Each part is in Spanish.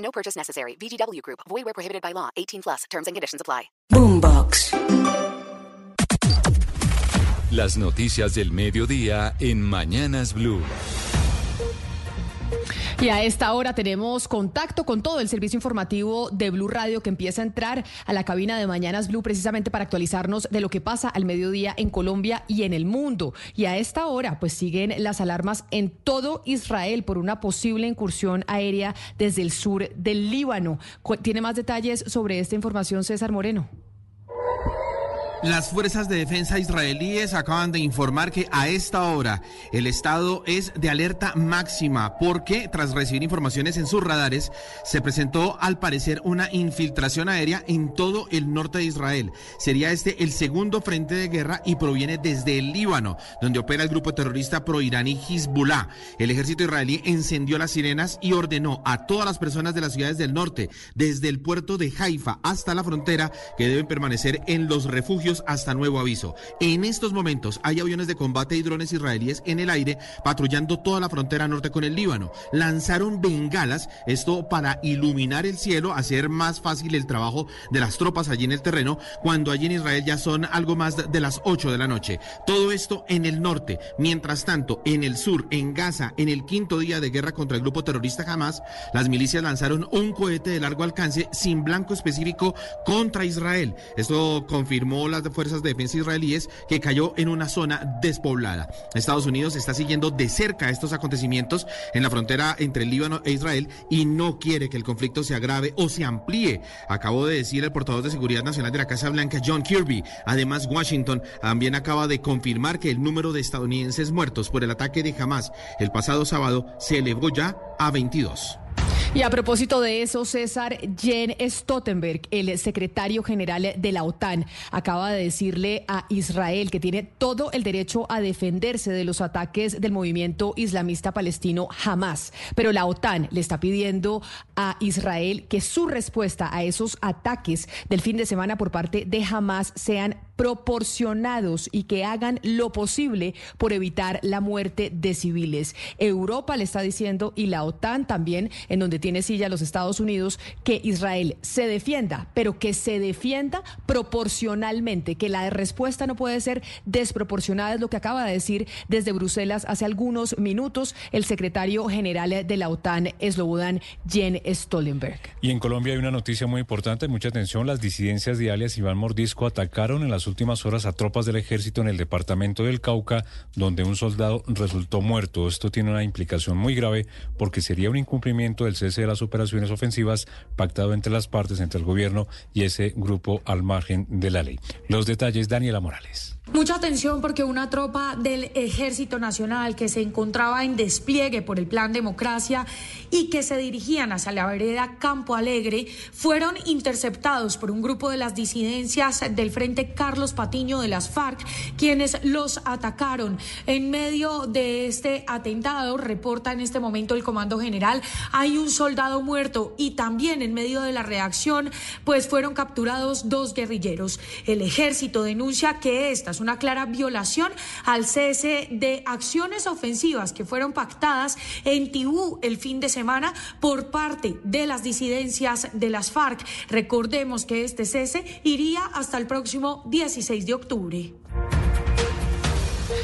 No purchase necessary. VGW Group. Void where prohibited by law. 18 plus. Terms and conditions apply. Boombox. Las noticias del mediodía en Mañanas Blue. Y a esta hora tenemos contacto con todo el servicio informativo de Blue Radio que empieza a entrar a la cabina de Mañanas Blue precisamente para actualizarnos de lo que pasa al mediodía en Colombia y en el mundo. Y a esta hora pues siguen las alarmas en todo Israel por una posible incursión aérea desde el sur del Líbano. ¿Tiene más detalles sobre esta información César Moreno? Las fuerzas de defensa israelíes acaban de informar que a esta hora el estado es de alerta máxima porque tras recibir informaciones en sus radares se presentó al parecer una infiltración aérea en todo el norte de Israel. Sería este el segundo frente de guerra y proviene desde el Líbano, donde opera el grupo terrorista proiraní Hezbollah. El ejército israelí encendió las sirenas y ordenó a todas las personas de las ciudades del norte, desde el puerto de Haifa hasta la frontera, que deben permanecer en los refugios hasta nuevo aviso. En estos momentos hay aviones de combate y drones israelíes en el aire patrullando toda la frontera norte con el Líbano. Lanzaron bengalas, esto para iluminar el cielo, hacer más fácil el trabajo de las tropas allí en el terreno, cuando allí en Israel ya son algo más de las 8 de la noche. Todo esto en el norte. Mientras tanto, en el sur, en Gaza, en el quinto día de guerra contra el grupo terrorista Hamas, las milicias lanzaron un cohete de largo alcance sin blanco específico contra Israel. Esto confirmó las fuerzas de defensa israelíes que cayó en una zona despoblada. Estados Unidos está siguiendo de cerca estos acontecimientos en la frontera entre Líbano e Israel y no quiere que el conflicto se agrave o se amplíe. Acabó de decir el portavoz de Seguridad Nacional de la Casa Blanca, John Kirby. Además, Washington también acaba de confirmar que el número de estadounidenses muertos por el ataque de Hamas el pasado sábado se elevó ya a 22. Y a propósito de eso, César, Jen Stoltenberg, el secretario general de la OTAN, acaba de decirle a Israel que tiene todo el derecho a defenderse de los ataques del movimiento islamista palestino Hamas. Pero la OTAN le está pidiendo a Israel que su respuesta a esos ataques del fin de semana por parte de Hamas sean proporcionados y que hagan lo posible por evitar la muerte de civiles. Europa le está diciendo y la OTAN también, en donde tiene silla los Estados Unidos, que Israel se defienda, pero que se defienda proporcionalmente, que la respuesta no puede ser desproporcionada, es lo que acaba de decir desde Bruselas hace algunos minutos el secretario general de la OTAN, Slobodan Jen Stoltenberg. Y en Colombia hay una noticia muy importante, mucha atención, las disidencias de alias Iván Mordisco atacaron en las últimas horas a tropas del ejército en el departamento del Cauca, donde un soldado resultó muerto. Esto tiene una implicación muy grave porque sería un incumplimiento del cese de las operaciones ofensivas pactado entre las partes, entre el gobierno y ese grupo al margen de la ley. Los detalles, Daniela Morales. Mucha atención porque una tropa del Ejército Nacional que se encontraba en despliegue por el Plan Democracia y que se dirigían hacia la vereda Campo Alegre fueron interceptados por un grupo de las disidencias del Frente Carlos Patiño de las FARC, quienes los atacaron. En medio de este atentado, reporta en este momento el Comando General, hay un soldado muerto y también en medio de la reacción, pues fueron capturados dos guerrilleros. El ejército denuncia que estas una clara violación al cese de acciones ofensivas que fueron pactadas en Tibú el fin de semana por parte de las disidencias de las FARC. Recordemos que este cese iría hasta el próximo 16 de octubre.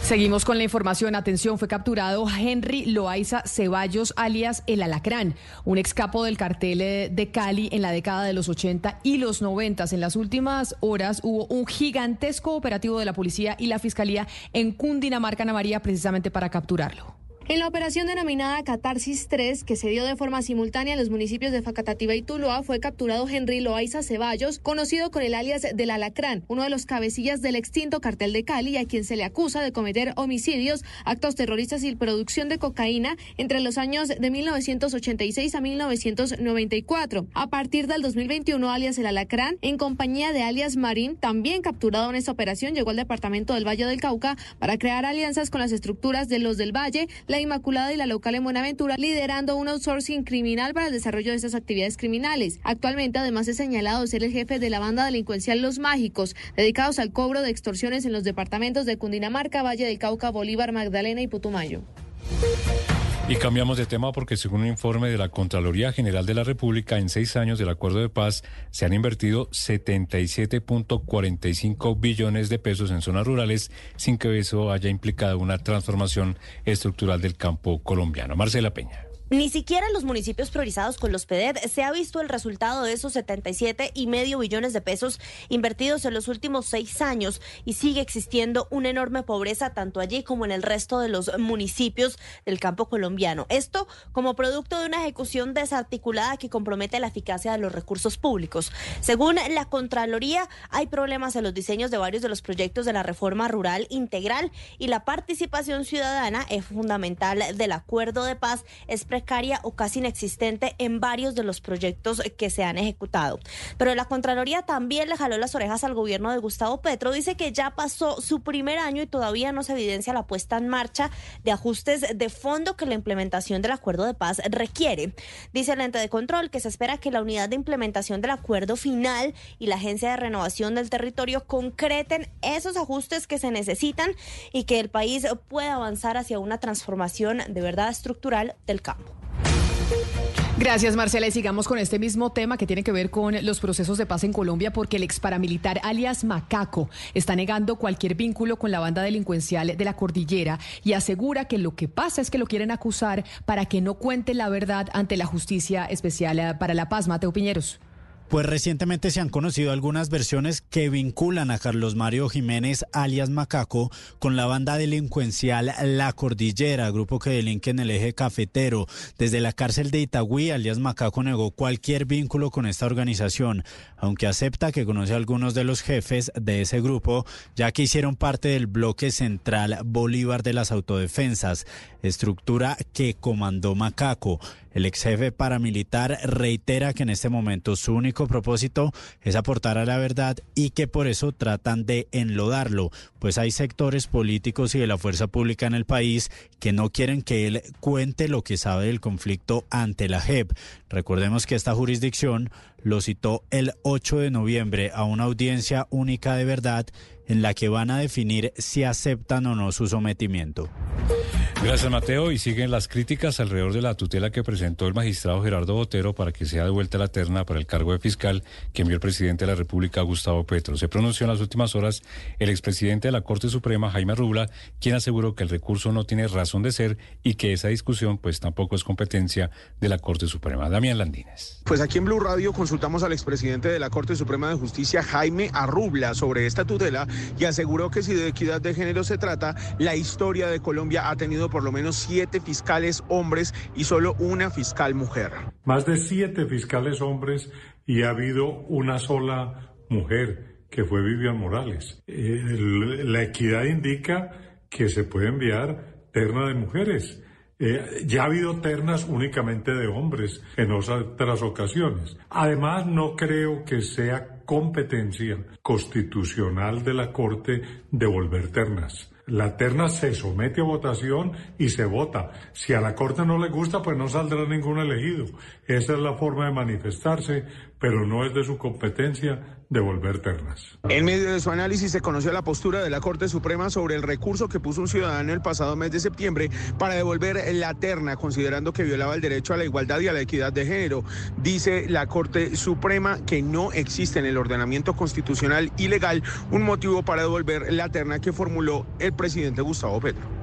Seguimos con la información. Atención, fue capturado Henry Loaiza Ceballos, alias El Alacrán, un excapo del cartel eh, de Cali en la década de los 80 y los 90. En las últimas horas hubo un gigantesco operativo de la policía y la fiscalía en Cundinamarca, Ana María, precisamente para capturarlo. En la operación denominada Catarsis 3, que se dio de forma simultánea en los municipios de Facatativa y Tuluá, fue capturado Henry Loaiza Ceballos, conocido con el alias del Alacrán, uno de los cabecillas del extinto cartel de Cali, a quien se le acusa de cometer homicidios, actos terroristas y producción de cocaína entre los años de 1986 a 1994. A partir del 2021, alias el Alacrán, en compañía de alias Marín, también capturado en esta operación, llegó al departamento del Valle del Cauca para crear alianzas con las estructuras de los del Valle, la Inmaculada y la local en Buenaventura, liderando un outsourcing criminal para el desarrollo de estas actividades criminales. Actualmente, además, es señalado ser el jefe de la banda delincuencial Los Mágicos, dedicados al cobro de extorsiones en los departamentos de Cundinamarca, Valle del Cauca, Bolívar, Magdalena y Putumayo. Y cambiamos de tema porque según un informe de la Contraloría General de la República, en seis años del acuerdo de paz se han invertido 77.45 billones de pesos en zonas rurales sin que eso haya implicado una transformación estructural del campo colombiano. Marcela Peña. Ni siquiera en los municipios priorizados con los PEDED se ha visto el resultado de esos 77 y medio billones de pesos invertidos en los últimos seis años y sigue existiendo una enorme pobreza tanto allí como en el resto de los municipios del campo colombiano. Esto como producto de una ejecución desarticulada que compromete la eficacia de los recursos públicos. Según la Contraloría, hay problemas en los diseños de varios de los proyectos de la reforma rural integral y la participación ciudadana es fundamental del acuerdo de paz precaria o casi inexistente en varios de los proyectos que se han ejecutado. Pero la Contraloría también le jaló las orejas al gobierno de Gustavo Petro. Dice que ya pasó su primer año y todavía no se evidencia la puesta en marcha de ajustes de fondo que la implementación del acuerdo de paz requiere. Dice el ente de control que se espera que la unidad de implementación del acuerdo final y la Agencia de Renovación del Territorio concreten esos ajustes que se necesitan y que el país pueda avanzar hacia una transformación de verdad estructural del campo. Gracias, Marcela. Y sigamos con este mismo tema que tiene que ver con los procesos de paz en Colombia, porque el ex paramilitar alias Macaco está negando cualquier vínculo con la banda delincuencial de la cordillera y asegura que lo que pasa es que lo quieren acusar para que no cuente la verdad ante la Justicia Especial para la Paz. Mateo Piñeros. Pues recientemente se han conocido algunas versiones que vinculan a Carlos Mario Jiménez, alias Macaco, con la banda delincuencial La Cordillera, grupo que delinque en el eje cafetero. Desde la cárcel de Itagüí, alias Macaco negó cualquier vínculo con esta organización, aunque acepta que conoce a algunos de los jefes de ese grupo, ya que hicieron parte del bloque central Bolívar de las Autodefensas, estructura que comandó Macaco. El ex jefe paramilitar reitera que en este momento su propósito es aportar a la verdad y que por eso tratan de enlodarlo, pues hay sectores políticos y de la fuerza pública en el país que no quieren que él cuente lo que sabe del conflicto ante la JEP. Recordemos que esta jurisdicción lo citó el 8 de noviembre a una audiencia única de verdad en la que van a definir si aceptan o no su sometimiento. Gracias, Mateo. Y siguen las críticas alrededor de la tutela que presentó el magistrado Gerardo Botero para que sea devuelta la terna para el cargo de fiscal que envió el presidente de la República, Gustavo Petro. Se pronunció en las últimas horas el expresidente de la Corte Suprema, Jaime Rubla, quien aseguró que el recurso no tiene razón de ser y que esa discusión, pues tampoco es competencia de la Corte Suprema. Damián Landines. Pues aquí en Blue Radio consultamos al expresidente de la Corte Suprema de Justicia, Jaime Arrubla, sobre esta tutela y aseguró que si de equidad de género se trata, la historia de Colombia ha tenido por lo menos siete fiscales hombres y solo una fiscal mujer. Más de siete fiscales hombres y ha habido una sola mujer que fue Vivian Morales. La equidad indica que se puede enviar terna de mujeres. Eh, ya ha habido ternas únicamente de hombres en otras ocasiones. Además, no creo que sea competencia constitucional de la Corte devolver ternas. La terna se somete a votación y se vota. Si a la Corte no le gusta, pues no saldrá ningún elegido. Esa es la forma de manifestarse, pero no es de su competencia devolver ternas. En medio de su análisis se conoció la postura de la Corte Suprema sobre el recurso que puso un ciudadano el pasado mes de septiembre para devolver la terna, considerando que violaba el derecho a la igualdad y a la equidad de género. Dice la Corte Suprema que no existe en el ordenamiento constitucional y legal un motivo para devolver la terna que formuló el presidente Gustavo Petro.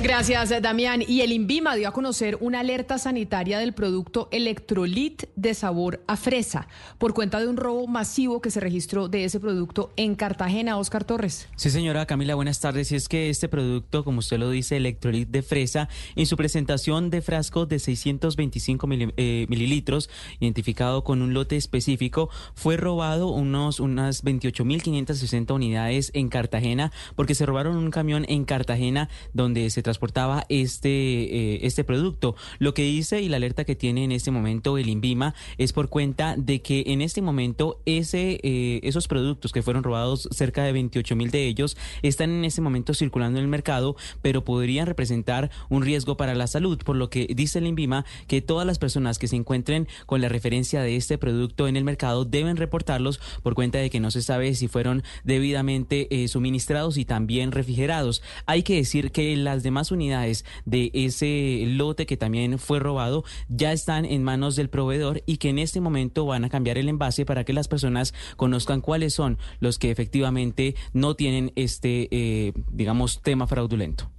Gracias, Damián. Y el INVIMA dio a conocer una alerta sanitaria del producto Electrolit de sabor a fresa por cuenta de un robo masivo que se registró de ese producto en Cartagena. Oscar Torres. Sí, señora Camila, buenas tardes. Y es que este producto, como usted lo dice, Electrolit de fresa, en su presentación de frasco de 625 eh, mililitros, identificado con un lote específico, fue robado unos, unas 28.560 unidades en Cartagena porque se robaron un camión en Cartagena donde se transportaba este, eh, este producto. Lo que dice y la alerta que tiene en este momento el INVIMA es por cuenta de que en este momento ese, eh, esos productos que fueron robados, cerca de 28 mil de ellos, están en este momento circulando en el mercado, pero podrían representar un riesgo para la salud, por lo que dice el INVIMA que todas las personas que se encuentren con la referencia de este producto en el mercado deben reportarlos por cuenta de que no se sabe si fueron debidamente eh, suministrados y también refrigerados. Hay que decir que las demás unidades de ese lote que también fue robado ya están en manos del proveedor y que en este momento van a cambiar el envase para que las personas conozcan cuáles son los que efectivamente no tienen este, eh, digamos, tema fraudulento.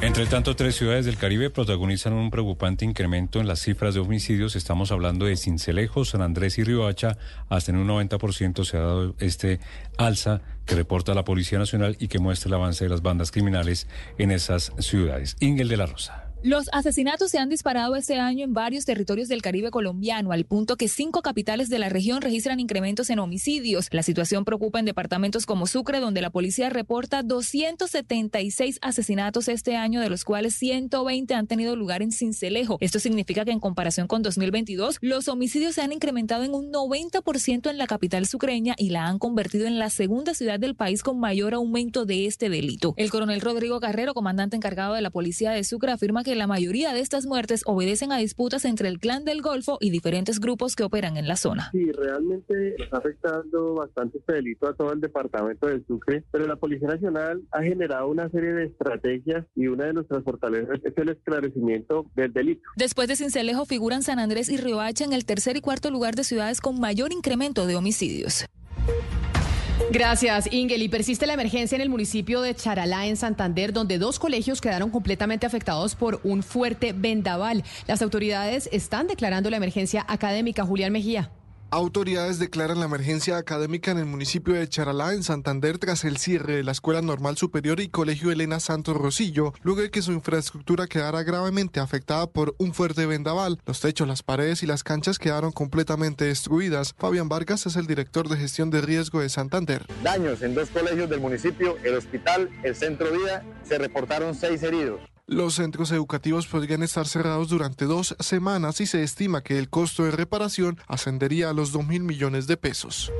Entre tanto, tres ciudades del Caribe protagonizan un preocupante incremento en las cifras de homicidios. Estamos hablando de Cincelejo, San Andrés y Riohacha. Hasta en un 90% se ha dado este alza que reporta la Policía Nacional y que muestra el avance de las bandas criminales en esas ciudades. Ingel de la Rosa. Los asesinatos se han disparado este año en varios territorios del Caribe colombiano, al punto que cinco capitales de la región registran incrementos en homicidios. La situación preocupa en departamentos como Sucre, donde la policía reporta 276 asesinatos este año, de los cuales 120 han tenido lugar en Cincelejo. Esto significa que en comparación con 2022, los homicidios se han incrementado en un 90% en la capital sucreña y la han convertido en la segunda ciudad del país con mayor aumento de este delito. El coronel Rodrigo Carrero, comandante encargado de la policía de Sucre, afirma que la mayoría de estas muertes obedecen a disputas entre el clan del Golfo y diferentes grupos que operan en la zona. Sí, realmente está afectando bastante este delito a todo el departamento del Sucre, pero la Policía Nacional ha generado una serie de estrategias y una de nuestras fortalezas es el esclarecimiento del delito. Después de Cincelejo figuran San Andrés y Riohacha en el tercer y cuarto lugar de ciudades con mayor incremento de homicidios. Gracias, Ingel. Y persiste la emergencia en el municipio de Charalá, en Santander, donde dos colegios quedaron completamente afectados por un fuerte vendaval. Las autoridades están declarando la emergencia académica. Julián Mejía. Autoridades declaran la emergencia académica en el municipio de Charalá, en Santander, tras el cierre de la Escuela Normal Superior y Colegio Elena Santos Rosillo, luego de que su infraestructura quedara gravemente afectada por un fuerte vendaval. Los techos, las paredes y las canchas quedaron completamente destruidas. Fabián Vargas es el director de gestión de riesgo de Santander. Daños en dos colegios del municipio, el hospital, el centro vida, se reportaron seis heridos. Los centros educativos podrían estar cerrados durante dos semanas y se estima que el costo de reparación ascendería a los 2 mil millones de pesos.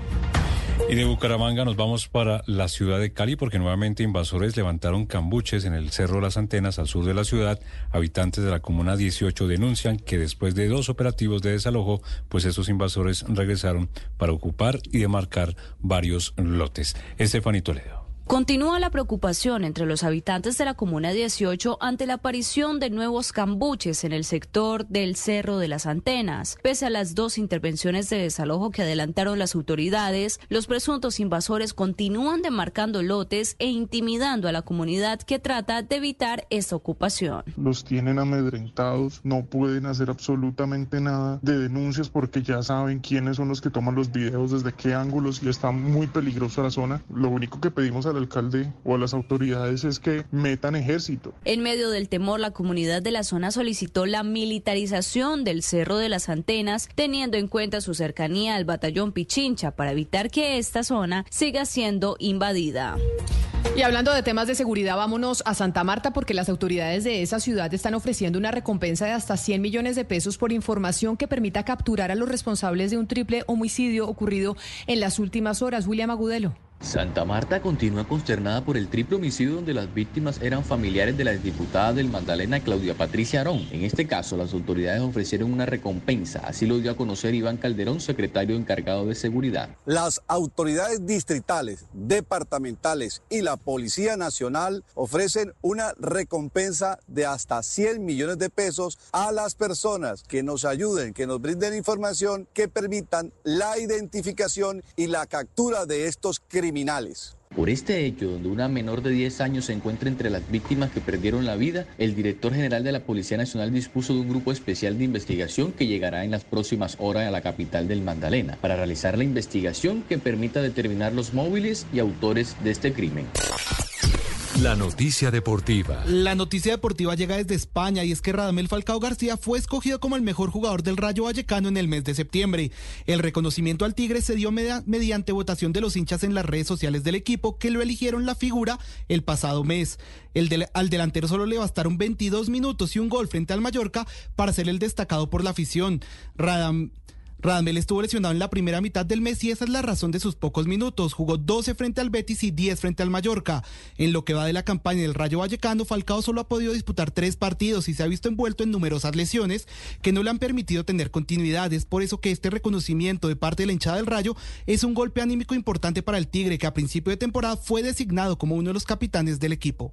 Y de Bucaramanga nos vamos para la ciudad de Cali porque nuevamente invasores levantaron cambuches en el Cerro las Antenas al sur de la ciudad. Habitantes de la Comuna 18 denuncian que después de dos operativos de desalojo, pues esos invasores regresaron para ocupar y demarcar varios lotes. Estefanito Toledo. Continúa la preocupación entre los habitantes de la Comuna 18 ante la aparición de nuevos cambuches en el sector del Cerro de las Antenas. Pese a las dos intervenciones de desalojo que adelantaron las autoridades, los presuntos invasores continúan demarcando lotes e intimidando a la comunidad que trata de evitar esta ocupación. Los tienen amedrentados, no pueden hacer absolutamente nada de denuncias porque ya saben quiénes son los que toman los videos, desde qué ángulos y está muy peligrosa la zona. Lo único que pedimos a la alcalde o a las autoridades es que metan ejército. En medio del temor, la comunidad de la zona solicitó la militarización del Cerro de las Antenas, teniendo en cuenta su cercanía al batallón Pichincha para evitar que esta zona siga siendo invadida. Y hablando de temas de seguridad, vámonos a Santa Marta porque las autoridades de esa ciudad están ofreciendo una recompensa de hasta 100 millones de pesos por información que permita capturar a los responsables de un triple homicidio ocurrido en las últimas horas. William Agudelo. Santa Marta continúa consternada por el triple homicidio donde las víctimas eran familiares de la exdiputada del Magdalena Claudia Patricia Arón. En este caso, las autoridades ofrecieron una recompensa, así lo dio a conocer Iván Calderón, secretario encargado de seguridad. Las autoridades distritales, departamentales y la Policía Nacional ofrecen una recompensa de hasta 100 millones de pesos a las personas que nos ayuden, que nos brinden información que permitan la identificación y la captura de estos Por este hecho, donde una menor de 10 años se encuentra entre las víctimas que perdieron la vida, el director general de la Policía Nacional dispuso de un grupo especial de investigación que llegará en las próximas horas a la capital del Magdalena para realizar la investigación que permita determinar los móviles y autores de este crimen. La noticia deportiva. La noticia deportiva llega desde España y es que Radamel Falcao García fue escogido como el mejor jugador del Rayo Vallecano en el mes de septiembre. El reconocimiento al Tigre se dio mediante votación de los hinchas en las redes sociales del equipo que lo eligieron la figura el pasado mes. El al delantero solo le bastaron 22 minutos y un gol frente al Mallorca para ser el destacado por la afición. Radam Radamel estuvo lesionado en la primera mitad del mes y esa es la razón de sus pocos minutos. Jugó 12 frente al Betis y 10 frente al Mallorca. En lo que va de la campaña del Rayo Vallecano, Falcao solo ha podido disputar tres partidos y se ha visto envuelto en numerosas lesiones que no le han permitido tener continuidad. Es por eso que este reconocimiento de parte de la hinchada del Rayo es un golpe anímico importante para el Tigre, que a principio de temporada fue designado como uno de los capitanes del equipo.